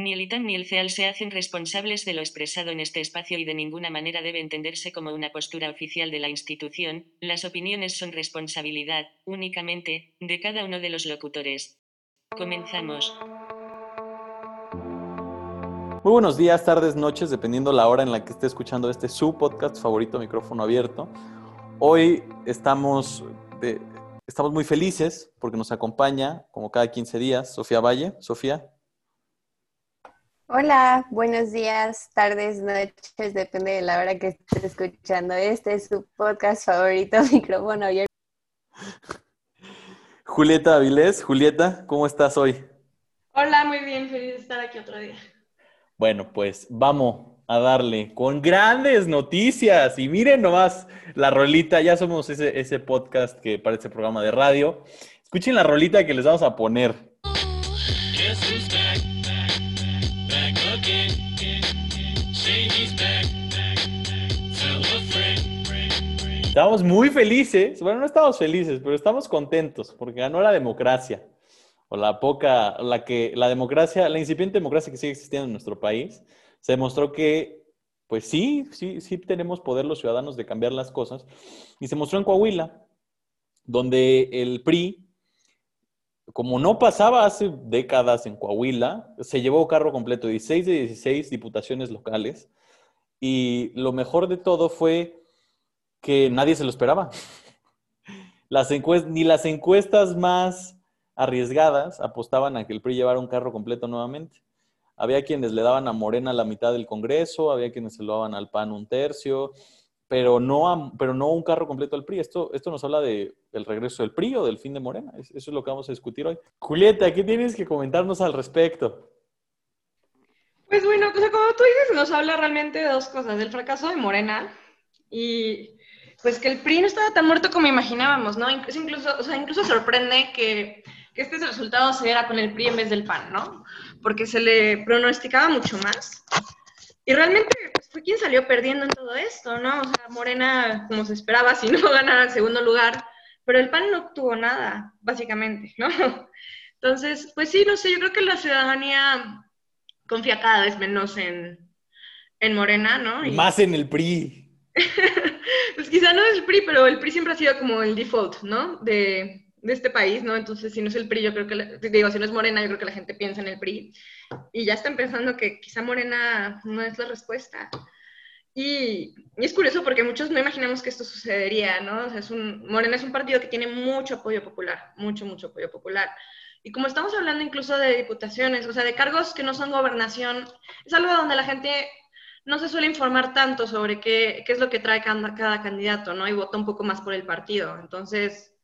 Ni el ITAN ni el CEAL se hacen responsables de lo expresado en este espacio y de ninguna manera debe entenderse como una postura oficial de la institución, las opiniones son responsabilidad, únicamente, de cada uno de los locutores. Comenzamos. Muy buenos días, tardes, noches, dependiendo la hora en la que esté escuchando este su podcast favorito, micrófono abierto. Hoy estamos, estamos muy felices porque nos acompaña, como cada 15 días, Sofía Valle. Sofía. Hola, buenos días, tardes, noches, depende de la hora que estés escuchando. Este es su podcast favorito, micrófono abierto. Julieta Avilés, Julieta, ¿cómo estás hoy? Hola, muy bien, feliz de estar aquí otro día. Bueno, pues vamos a darle con grandes noticias. Y miren nomás la rolita, ya somos ese, ese podcast que parece programa de radio. Escuchen la rolita que les vamos a poner. Estamos muy felices, bueno, no estamos felices, pero estamos contentos porque ganó la democracia, o la poca, la que, la democracia, la incipiente democracia que sigue existiendo en nuestro país, se demostró que, pues sí, sí, sí tenemos poder los ciudadanos de cambiar las cosas, y se mostró en Coahuila, donde el PRI, como no pasaba hace décadas en Coahuila, se llevó carro completo, 16 de 16 diputaciones locales, y lo mejor de todo fue que nadie se lo esperaba. Las ni las encuestas más arriesgadas apostaban a que el PRI llevara un carro completo nuevamente. Había quienes le daban a Morena la mitad del Congreso, había quienes se lo daban al PAN un tercio, pero no, pero no un carro completo al PRI. Esto, esto nos habla de, del regreso del PRI o del fin de Morena. Eso es lo que vamos a discutir hoy. Julieta, ¿qué tienes que comentarnos al respecto? Pues bueno, como tú dices, nos habla realmente de dos cosas, del fracaso de Morena y pues que el PRI no estaba tan muerto como imaginábamos, ¿no? Incluso, incluso, o sea, incluso sorprende que, este resultado se diera con el PRI en vez del PAN, ¿no? Porque se le pronosticaba mucho más. Y realmente pues, fue quien salió perdiendo en todo esto, ¿no? O sea, Morena, como se esperaba, si no ganara el segundo lugar, pero el PAN no obtuvo nada, básicamente, ¿no? Entonces, pues sí, no sé, yo creo que la ciudadanía confía cada vez menos en, en Morena, ¿no? Más en el PRI. Pues quizá no es el PRI, pero el PRI siempre ha sido como el default, ¿no? De, este país, ¿no? Entonces, si no es el PRI, yo creo que, digo, si no es Morena, yo creo que la gente piensa en el PRI. Y ya están pensando que quizá Morena no es la respuesta. Y, es curioso porque muchos no imaginamos que esto sucedería, ¿no? O sea, Morena es un partido que tiene mucho apoyo popular, mucho, mucho apoyo popular. Y como estamos hablando incluso de diputaciones, o sea, de cargos que no son gobernación, es algo donde la gente no se suele informar tanto sobre qué, qué es lo que trae cada, cada, candidato, ¿no? Y vota un poco más por el partido. Entonces,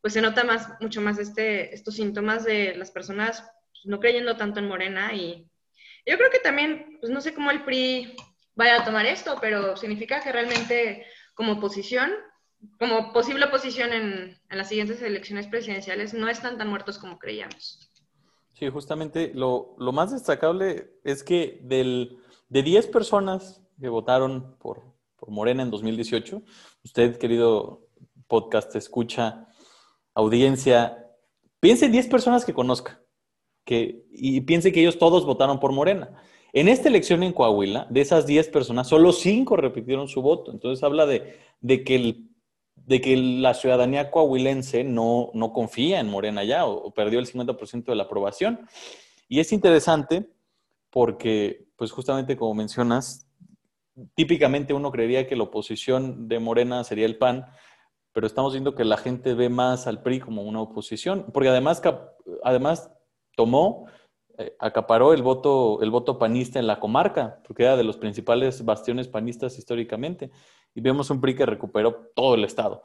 pues se nota más, mucho más este, estos síntomas de las personas pues, no creyendo tanto en Morena y yo creo que también, pues no sé cómo el PRI vaya a tomar esto, pero significa que realmente como oposición, como posible oposición en, en las siguientes elecciones presidenciales, no están tan muertos como creíamos. Sí, justamente lo, lo más destacable es que del de 10 personas que votaron por, Morena en 2018, usted, querido podcast, escucha, audiencia, piense en 10 personas que conozca que, y piense que ellos todos votaron por Morena. En esta elección en Coahuila, de esas 10 personas, solo 5 repitieron su voto. Entonces habla de, que, el, de que la ciudadanía coahuilense no, no confía en Morena ya o perdió el 50% de la aprobación. Y es interesante porque pues justamente como mencionas, típicamente uno creería que la oposición de Morena sería el PAN, pero estamos viendo que la gente ve más al PRI como una oposición, porque además, además tomó, eh, acaparó el voto, el voto panista en la comarca, porque era de los principales bastiones panistas históricamente, y vemos un PRI que recuperó todo el estado.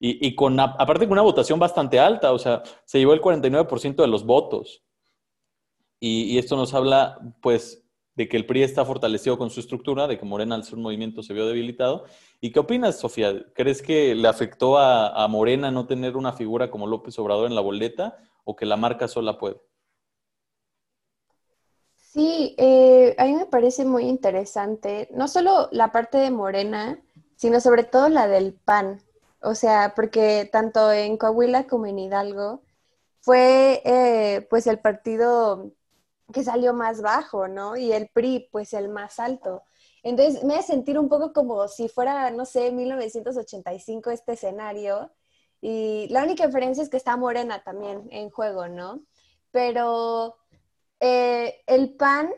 Y, y con, aparte con una votación bastante alta, o sea, se llevó el 49% de los votos. Y, y, esto nos habla, pues, de que el PRI está fortalecido con su estructura, de que Morena al ser un movimiento se vio debilitado. ¿Y qué opinas, Sofía? ¿Crees que le afectó a, Morena no tener una figura como López Obrador en la boleta o que la marca sola puede? Sí, eh, a mí me parece muy interesante, no solo la parte de Morena, sino sobre todo la del PAN. O sea, porque tanto en Coahuila como en Hidalgo fue eh, pues el partido que salió más bajo, ¿no? Y el PRI, pues el más alto. Entonces me hace sentir un poco como si fuera, no sé, 1985 este escenario. Y la única diferencia es que está Morena también en juego, ¿no? Pero eh, el PAN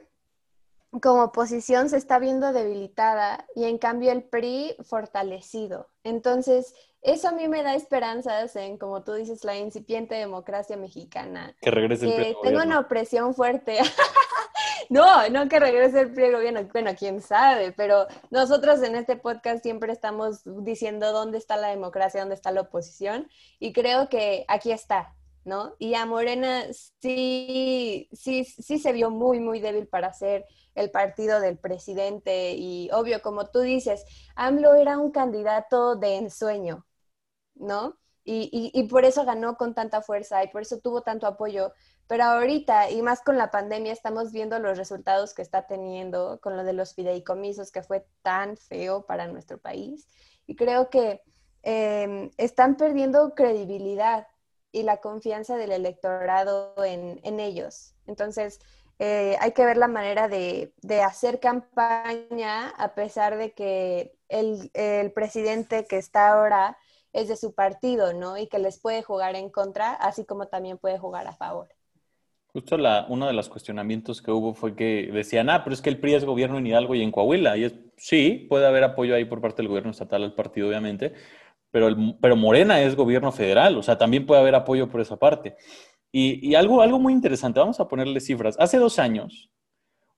como oposición se está viendo debilitada y en cambio el PRI fortalecido. Entonces, eso a mí me da esperanzas en, como tú dices, la incipiente democracia mexicana. Que regrese el PRI. tengo una opresión fuerte. no, no que regrese el PRI gobierno. Bueno, quién sabe, pero nosotros en este podcast siempre estamos diciendo dónde está la democracia, dónde está la oposición. Y creo que aquí está, ¿no? Y a Morena sí, sí, sí se vio muy, muy débil para ser el partido del presidente y obvio, como tú dices, AMLO era un candidato de ensueño, ¿no? Y, y, por eso ganó con tanta fuerza y por eso tuvo tanto apoyo. Pero ahorita, y más con la pandemia, estamos viendo los resultados que está teniendo con lo de los fideicomisos, que fue tan feo para nuestro país. Y creo que em, están perdiendo credibilidad y la confianza del electorado en, en ellos. Entonces, eh, hay que ver la manera de, hacer campaña a pesar de que el, presidente que está ahora es de su partido, ¿no? Y que les puede jugar en contra, así como también puede jugar a favor. Justo la, uno de los cuestionamientos que hubo fue que decían, ah, pero es que el PRI es gobierno en Hidalgo y en Coahuila. Y es, sí, puede haber apoyo ahí por parte del gobierno estatal al partido, obviamente, pero, el, pero Morena es gobierno federal, o sea, también puede haber apoyo por esa parte. Y, algo, algo muy interesante, vamos a ponerle cifras. Hace dos años,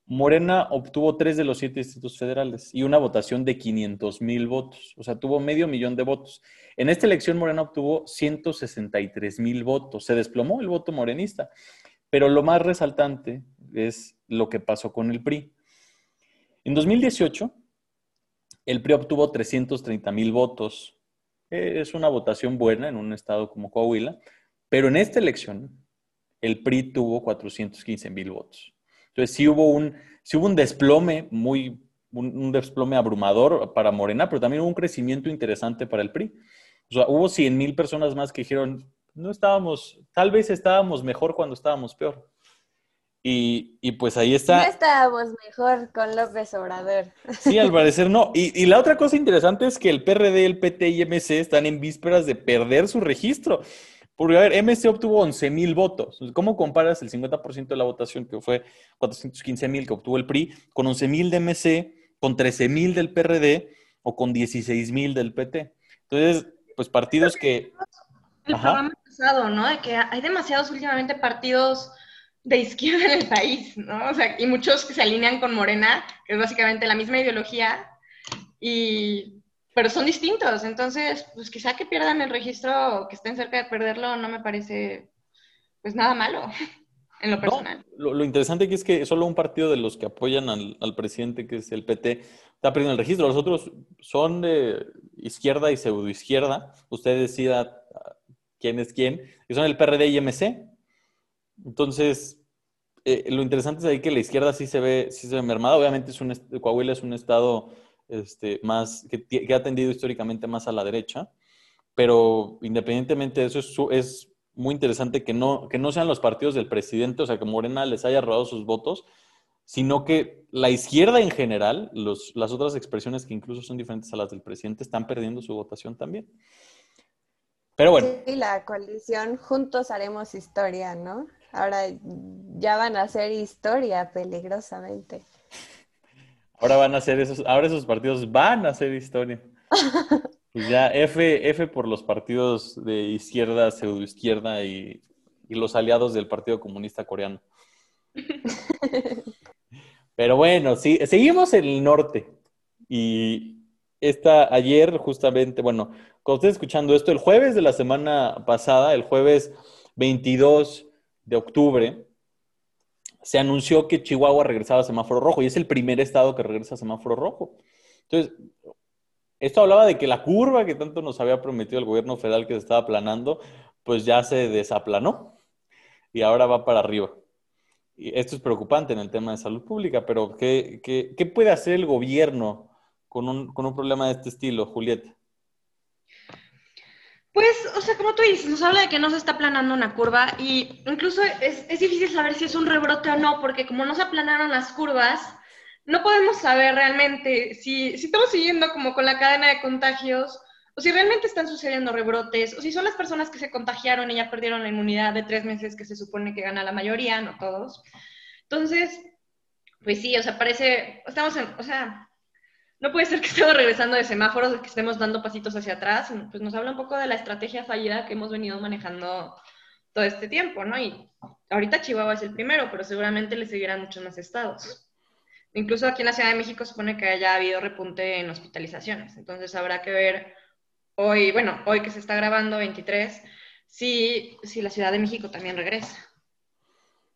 Morena obtuvo tres de los siete distritos federales y una votación de 500 mil votos, o sea, tuvo medio millón de votos. En esta elección Morena obtuvo 163 mil votos, se desplomó el voto morenista, pero lo más resaltante es lo que pasó con el PRI. En 2018, el PRI obtuvo 330 mil votos, es una votación buena en un estado como Coahuila, pero en esta elección el PRI tuvo 415 mil votos. Entonces sí hubo un, sí hubo un desplome muy, un, desplome abrumador para Morena, pero también hubo un crecimiento interesante para el PRI. O sea, hubo 100 mil personas más que dijeron, no estábamos, tal vez estábamos mejor cuando estábamos peor. Y, y, pues ahí está. No estábamos mejor con López Obrador. Sí, al parecer no. Y, y, la otra cosa interesante es que el PRD, el PT y MC están en vísperas de perder su registro. Porque, a ver, MC obtuvo 11 mil votos. ¿Cómo comparas el 50% de la votación, que fue 415 mil que obtuvo el PRI, con 11 mil de MC, con 13 mil del PRD o con 16 mil del PT? Entonces, pues partidos que... El programa pasado, ¿no? De que hay demasiados últimamente partidos de izquierda en el país, ¿no? O sea, y muchos que se alinean con Morena, que es básicamente la misma ideología, y pero son distintos. Entonces, pues quizá que pierdan el registro, que estén cerca de perderlo, no me parece pues nada malo en lo personal. lo, interesante aquí es que solo un partido de los que apoyan al, presidente, que es el PT, está perdiendo el registro. Los otros son de izquierda y pseudoizquierda. Usted decida quién es quién, que son el PRD y MC. Entonces, eh, lo interesante es ahí que la izquierda sí se ve, sí se ve mermada. Obviamente es un, Coahuila es un estado este, más, que, ha tendido históricamente más a la derecha, pero independientemente de eso, es, muy interesante que no, que no sean los partidos del presidente, o sea, que Morena les haya robado sus votos, sino que la izquierda en general, las otras expresiones que incluso son diferentes a las del presidente, están perdiendo su votación también. Pero bueno. Sí, la coalición Juntos Haremos Historia, ¿no? Ahora ya van a hacer historia peligrosamente. Ahora van a hacer esos, ahora esos partidos van a hacer historia. Pues ya F, F por los partidos de izquierda, pseudoizquierda y, y los aliados del Partido Comunista Coreano. Pero bueno, sí, seguimos en el norte. Y esta, ayer, justamente, bueno, cuando estés escuchando esto, el jueves de la semana pasada, el jueves 22 de octubre, se anunció que Chihuahua regresaba a semáforo rojo y es el primer estado que regresa a semáforo rojo. Entonces, esto hablaba de que la curva que tanto nos había prometido el gobierno federal que se estaba aplanando, pues ya se desaplanó y ahora va para arriba. Y esto es preocupante en el tema de salud pública, pero ¿qué, qué, puede hacer el gobierno con un, con un problema de este estilo, Julieta? Pues, o sea, como tú dices, nos habla de que no se está aplanando una curva y incluso es, es, difícil saber si es un rebrote o no, porque como no se aplanaron las curvas, no podemos saber realmente si, si estamos siguiendo como con la cadena de contagios o si realmente están sucediendo rebrotes, o si son las personas que se contagiaron y ya perdieron la inmunidad de tres meses que se supone que gana la mayoría, no todos. Entonces, pues sí, o sea, parece, estamos en, o sea, no puede ser que estemos regresando de semáforos, que estemos dando pasitos hacia atrás, pues nos habla un poco de la estrategia fallida que hemos venido manejando todo este tiempo, ¿no? Y ahorita Chihuahua es el primero, pero seguramente le seguirán muchos más estados. Incluso aquí en la Ciudad de México supone que haya habido repunte en hospitalizaciones, entonces habrá que ver hoy, bueno, hoy que se está grabando 23, si, si la Ciudad de México también regresa.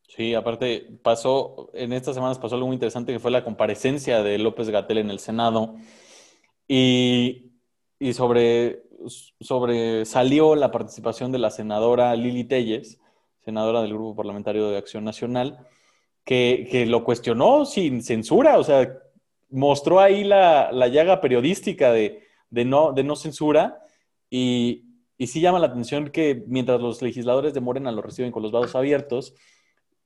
Sí, aparte pasó, en estas semanas pasó algo muy interesante que fue la comparecencia de López Gatel en el Senado. Y, y sobre, sobre salió la participación de la senadora Lili Telles, senadora del Grupo Parlamentario de Acción Nacional, que, que lo cuestionó sin censura, o sea, mostró ahí la, la llaga periodística de, de, no, de no censura. Y, y sí llama la atención que mientras los legisladores de Morena lo reciben con los vados abiertos,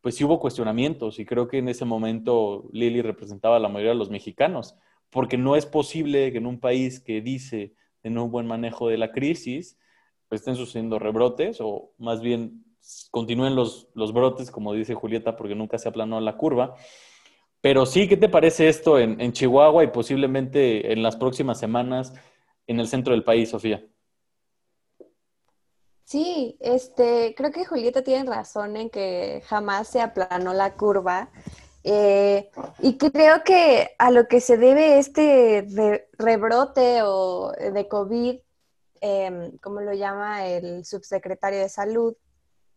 pues sí hubo cuestionamientos y creo que en ese momento Lili representaba a la mayoría de los mexicanos, porque no es posible que en un país que dice en un buen manejo de la crisis, pues estén sucediendo rebrotes o más bien continúen los, los brotes, como dice Julieta, porque nunca se aplanó la curva. Pero sí, ¿qué te parece esto en, en Chihuahua y posiblemente en las próximas semanas en el centro del país, Sofía? Sí, este, creo que Julieta tiene razón en que jamás se aplanó la curva. Eh, y creo que a lo que se debe este rebrote o de COVID, eh, como lo llama el subsecretario de salud,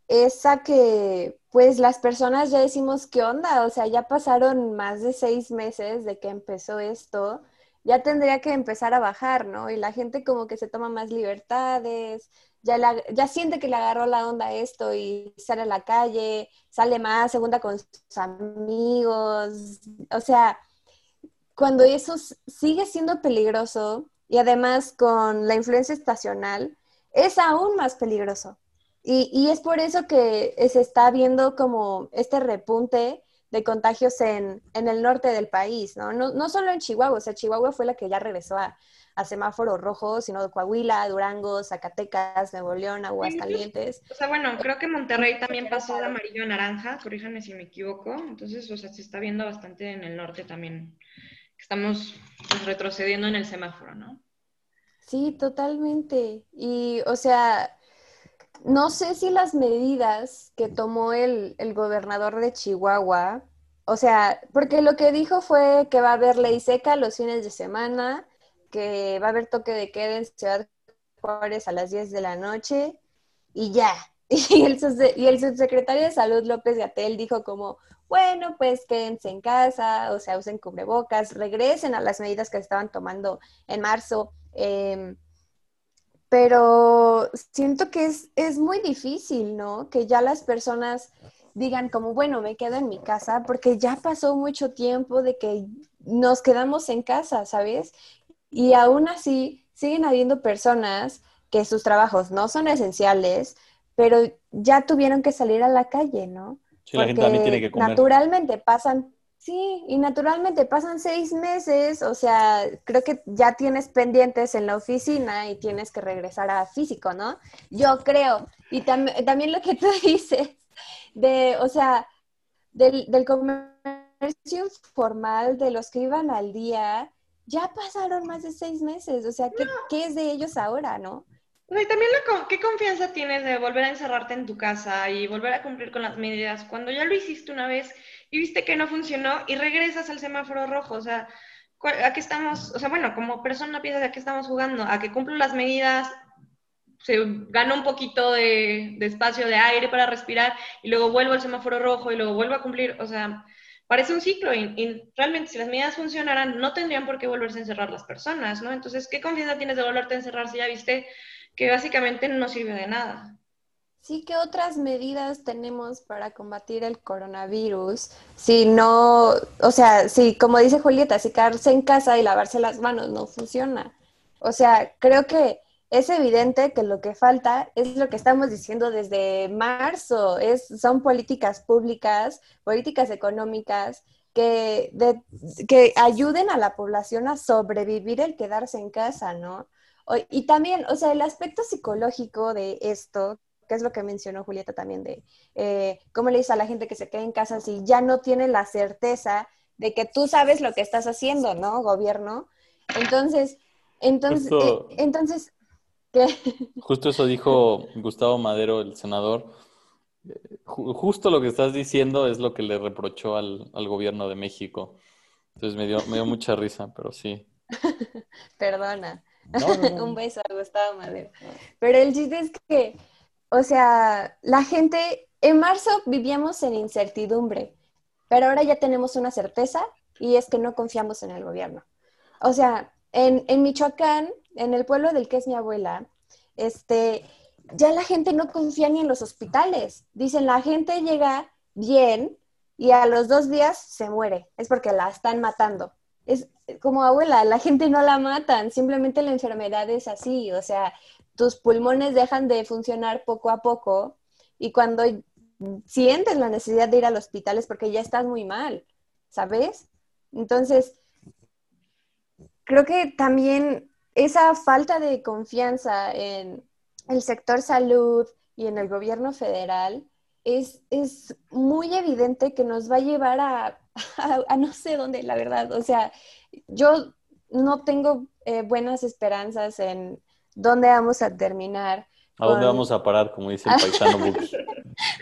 es a que pues las personas ya decimos, ¿qué onda? O sea, ya pasaron más de seis meses de que empezó esto, ya tendría que empezar a bajar, ¿no? Y la gente como que se toma más libertades, ya, ya siente que le agarró la onda esto y sale a la calle, sale más, segunda con sus amigos. O sea, cuando eso sigue siendo peligroso y además con la influencia estacional, es aún más peligroso. Y, y es por eso que se está viendo como este repunte de contagios en, en el norte del país, ¿no? ¿no? No solo en Chihuahua, o sea, Chihuahua fue la que ya regresó a, a semáforo rojo, sino de Coahuila, Durango, Zacatecas, Nuevo León, Aguascalientes. O sea, bueno, creo que Monterrey también pasó de amarillo a naranja, corríjanme si me equivoco. Entonces, o sea, se está viendo bastante en el norte también. Estamos pues, retrocediendo en el semáforo, ¿no? Sí, totalmente. Y, o sea, no sé si las medidas que tomó el, el gobernador de Chihuahua, o sea, porque lo que dijo fue que va a haber ley seca los fines de semana, que va a haber toque de queda en Ciudad Juárez a las 10 de la noche y ya. Y el, subsecretario de Salud, López Gatel, dijo como, bueno, pues quédense en casa, o sea, usen cubrebocas, regresen a las medidas que estaban tomando en marzo. Em, pero siento que es, es muy difícil, ¿no? Que ya las personas digan como, bueno, me quedo en mi casa, porque ya pasó mucho tiempo de que nos quedamos en casa, ¿sabes? Y aún así, siguen habiendo personas que sus trabajos no son esenciales, pero ya tuvieron que salir a la calle, ¿no? Sí, la gente también tiene que comer. Naturalmente pasan, sí, y naturalmente pasan seis meses, o sea, creo que ya tienes pendientes en la oficina y tienes que regresar a físico, ¿no? Yo creo. Y también lo que tú dices, de, o sea, del, del comercio informal, de los que iban al día, ya pasaron más de seis meses, o sea, ¿qué, es de ellos ahora, no? y también qué confianza tienes de volver a encerrarte en tu casa y volver a cumplir con las medidas cuando ya lo hiciste una vez y viste que no funcionó y regresas al semáforo rojo, o sea, ¿a qué estamos? O sea, bueno, como persona piensas a qué estamos jugando, a que cumplo las medidas, se gana un poquito de, de espacio de aire para respirar y luego vuelvo al semáforo rojo y luego vuelvo a cumplir, o sea, parece un ciclo y, realmente si las medidas funcionaran no tendrían por qué volverse a encerrar las personas, ¿no? Entonces, ¿qué confianza tienes de volverte a encerrar si ya viste que básicamente no sirve de nada? Sí, ¿qué otras medidas tenemos para combatir el coronavirus? Si no, o sea, si como dice Julieta, si quedarse en casa y lavarse las manos no funciona. O sea, creo que es evidente que lo que falta es lo que estamos diciendo desde marzo, es, son políticas públicas, políticas económicas que, que ayuden a la población a sobrevivir el quedarse en casa, ¿no? Y también, o sea, el aspecto psicológico de esto, que es lo que mencionó Julieta también, de eh, cómo le dice a la gente que se quede en casa si ya no tiene la certeza de que tú sabes lo que estás haciendo, ¿no? Gobierno. Entonces, entonces, eh, entonces, Justo eso dijo Gustavo Madero, el senador. Justo lo que estás diciendo es lo que le reprochó al, gobierno de México. Entonces me dio, me dio mucha risa, pero sí. Perdona. Un beso a Gustavo Madero. Pero el chiste es que, o sea, la gente, en marzo vivíamos en incertidumbre, pero ahora ya tenemos una certeza y es que no confiamos en el gobierno. O sea, en, Michoacán en el pueblo del que es mi abuela, este, ya la gente no confía ni en los hospitales. Dicen, la gente llega bien y a los dos días se muere. Es porque la están matando. Es como abuela, la gente no la matan, simplemente la enfermedad es así. O sea, tus pulmones dejan de funcionar poco a poco y cuando sientes la necesidad de ir al hospital es porque ya estás muy mal, ¿sabes? Entonces, creo que también esa falta de confianza en el sector salud y en el gobierno federal es, es muy evidente que nos va a llevar a, a, no sé dónde, la verdad. O sea, yo no tengo eh, buenas esperanzas en dónde vamos a terminar. ¿A dónde vamos a parar, como dice el paisano?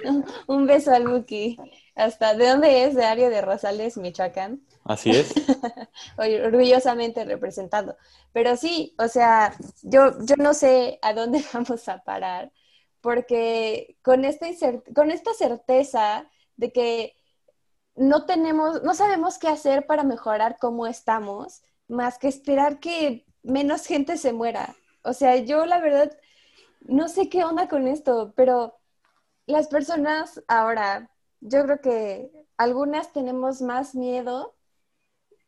Un beso al Buki. Hasta, ¿de dónde es? De área de Rosales, Michoacán. Así es. Orgullosamente representado. Pero sí, o sea, yo, yo no sé a dónde vamos a parar, porque con esta, con esta certeza de que no tenemos, no sabemos qué hacer para mejorar cómo estamos, más que esperar que menos gente se muera. O sea, yo la verdad no sé qué onda con esto, pero las personas ahora, yo creo que algunas tenemos más miedo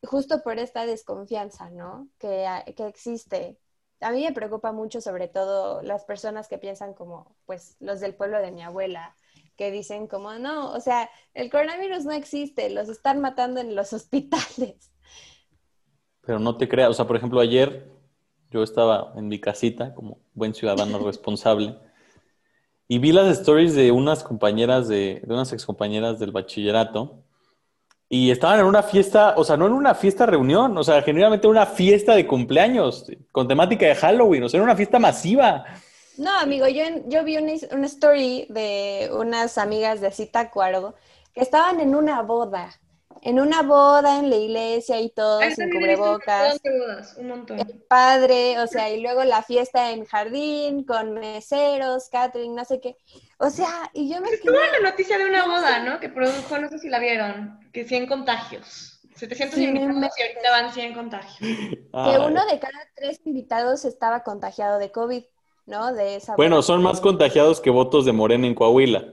justo por esta desconfianza, ¿no? Que, que, existe. A mí me preocupa mucho sobre todo las personas que piensan como, pues, los del pueblo de mi abuela, que dicen como, no, o sea, el coronavirus no existe, los están matando en los hospitales. Pero no te creas, o sea, por ejemplo, ayer yo estaba en mi casita como buen ciudadano responsable y vi las stories de unas compañeras, de, de unas excompañeras del bachillerato. Y estaban en una fiesta, o sea, no en una fiesta reunión, o sea, generalmente una fiesta de cumpleaños con temática de Halloween, o sea, era una fiesta masiva. No, amigo, yo, yo vi una, una story de unas amigas de Citacuaro que estaban en una boda en una boda en la iglesia y todo, sin cubrebocas. un montón. El padre, o sea, y luego la fiesta en jardín con meseros, catering, no sé qué. O sea, y yo me Estuvo la noticia de una boda, ¿no? Que produjo, no sé si la vieron, que 100 contagios. 700 invitados y ahorita van 100 contagios. Que uno de cada tres invitados estaba contagiado de COVID, ¿no? De esa bueno, son más contagiados que votos de Morena en Coahuila.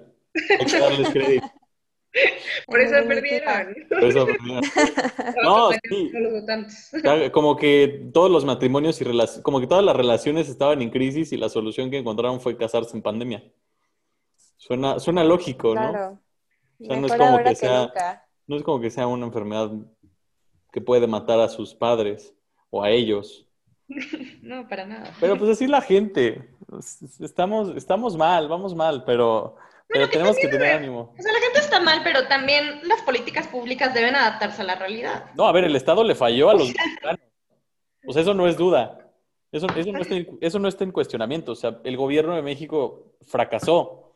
Hay que darles crédito. Por eso perdieron. Por eso perdieron. No, sí. Como que todos los matrimonios y como que todas las relaciones estaban en crisis y la solución que encontraron fue casarse en pandemia. Suena, suena lógico, ¿no? Claro. O sea, no es como que sea, no es como que sea una enfermedad que puede matar a sus padres o a ellos. No, para nada. Pero pues así la gente. Estamos, estamos mal, vamos mal, pero pero tenemos que tener ánimo. O sea, la gente está mal, pero también las políticas públicas deben adaptarse a la realidad. No, a ver, el Estado le falló a los mexicanos. O sea, eso no es duda. Eso, eso, no está en, eso no está en cuestionamiento. O sea, el gobierno de México fracasó.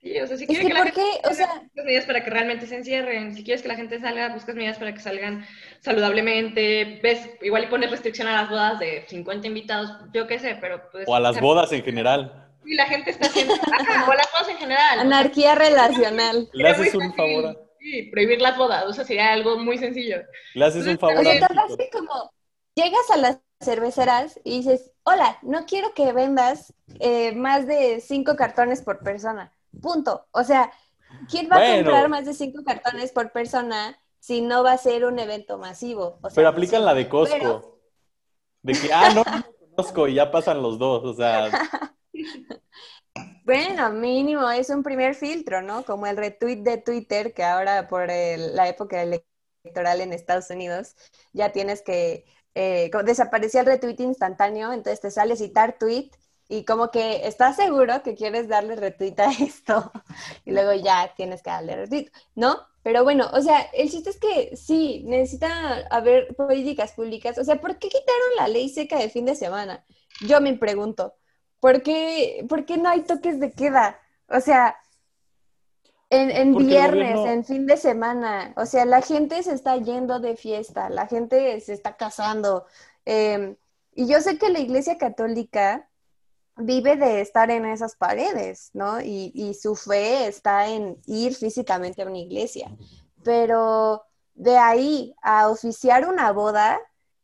Sí, o sea, si quieres que, la gente o sea... buscas medidas para que realmente se encierren. Si quieres que la gente salga, buscas medidas para que salgan saludablemente. Ves, igual y pones restricción a las bodas de 50 invitados, yo qué sé, pero pues... O a las bodas en general. Y la gente está haciendo, o las bodas en general. Anarquía relacional. Le haces un favor. Sí, prohibir las bodas, o sea, sería algo muy sencillo. Le haces un favor. O sea, como, llegas a las cerveceras y dices, hola, no quiero que vendas eh, más de cinco cartones por persona. Punto. O sea, ¿quién va a comprar más de cinco cartones por persona si no va a ser un evento masivo? pero aplican la de Costco. De que, ah, no, conozco y ya pasan los dos, o sea. Bueno, mínimo es un primer filtro, ¿no? Como el retweet de Twitter, que ahora por la época electoral en Estados Unidos ya tienes que eh, desaparecía el retweet instantáneo, entonces te sale citar tweet y como que estás seguro que quieres darle retweet a esto y luego ya tienes que darle retweet, ¿no? Pero bueno, o sea, el chiste es que sí, necesita haber políticas públicas. O sea, ¿por qué quitaron la ley seca de fin de semana? Yo me pregunto, ¿por qué, ¿por qué no hay toques de queda? O sea, en, viernes, en fin de semana. O sea, la gente se está yendo de fiesta, la gente se está casando. Em, y yo sé que la Iglesia Católica vive de estar en esas paredes, ¿no? Y, y, su fe está en ir físicamente a una iglesia. Pero de ahí a oficiar una boda,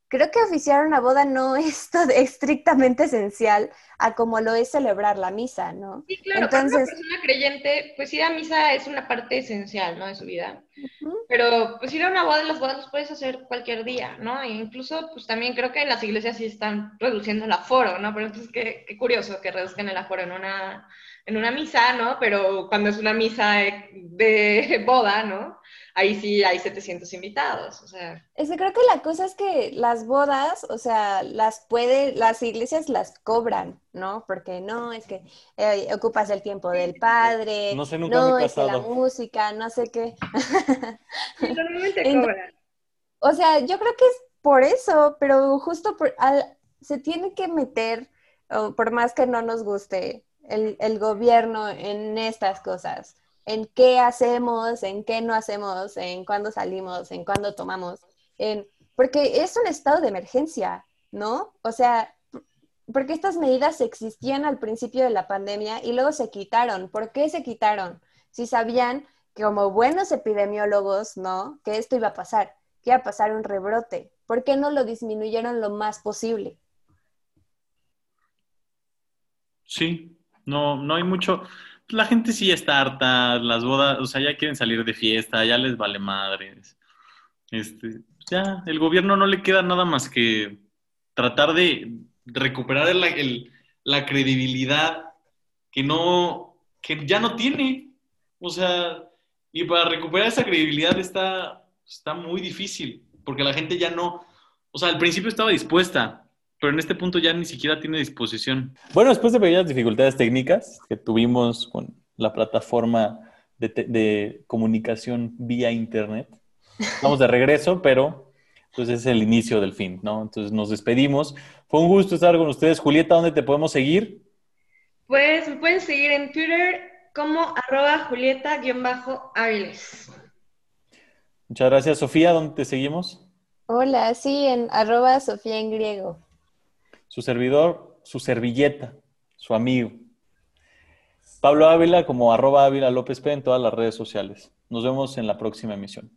creo que oficiar una boda no es estrictamente esencial a como lo es celebrar la misa, ¿no? Sí, claro, Entonces, para una persona creyente, pues ir a misa es una parte esencial, ¿no? De su vida. Pero pues ir a una boda, las bodas las puedes hacer cualquier día, ¿no? E incluso, pues también creo que en las iglesias sí están reduciendo el aforo, ¿no? Pero entonces, qué, qué curioso que reduzcan el aforo en una, en una misa, ¿no? Pero cuando es una misa de boda, ¿no? ahí sí hay 700 invitados, o sea. Es que creo que la cosa es que las bodas, o sea, las puede, las iglesias las cobran, ¿no? Porque no, es que eh, ocupas el tiempo del padre, no, sé, nunca no es que la música, no sé qué. normalmente cobran. O sea, yo creo que es por eso, pero justo por, se tiene que meter, por más que no nos guste, el, el gobierno en estas cosas en qué hacemos, en qué no hacemos, en cuándo salimos, en cuándo tomamos, en, porque es un estado de emergencia, ¿no? O sea, porque estas medidas existían al principio de la pandemia y luego se quitaron. ¿Por qué se quitaron? Si sabían que como buenos epidemiólogos, ¿no? Que esto iba a pasar, que iba a pasar un rebrote. ¿Por qué no lo disminuyeron lo más posible? Sí, no, no hay mucho la gente sí está harta, las bodas, o sea, ya quieren salir de fiesta, ya les vale madres. Este, ya, el gobierno no le queda nada más que tratar de recuperar la credibilidad que no, que ya no tiene. O sea, y para recuperar esa credibilidad está, está muy difícil, porque la gente ya no, o sea, al principio estaba dispuesta, pero en este punto ya ni siquiera tiene disposición. Bueno, después de pequeñas dificultades técnicas que tuvimos con la plataforma de, comunicación vía Internet, estamos de regreso, pero pues es el inicio del fin, ¿no? Entonces nos despedimos. Fue un gusto estar con ustedes. Julieta, ¿dónde te podemos seguir? Pues me pueden seguir en Twitter como arroba Julieta-Áviles. Muchas gracias, Sofía. ¿Dónde te seguimos? Hola, sí, en arroba Sofía en griego su servidor, su servilleta, su amigo. Pablo Ávila como arroba Ávila López P en todas las redes sociales. Nos vemos en la próxima emisión.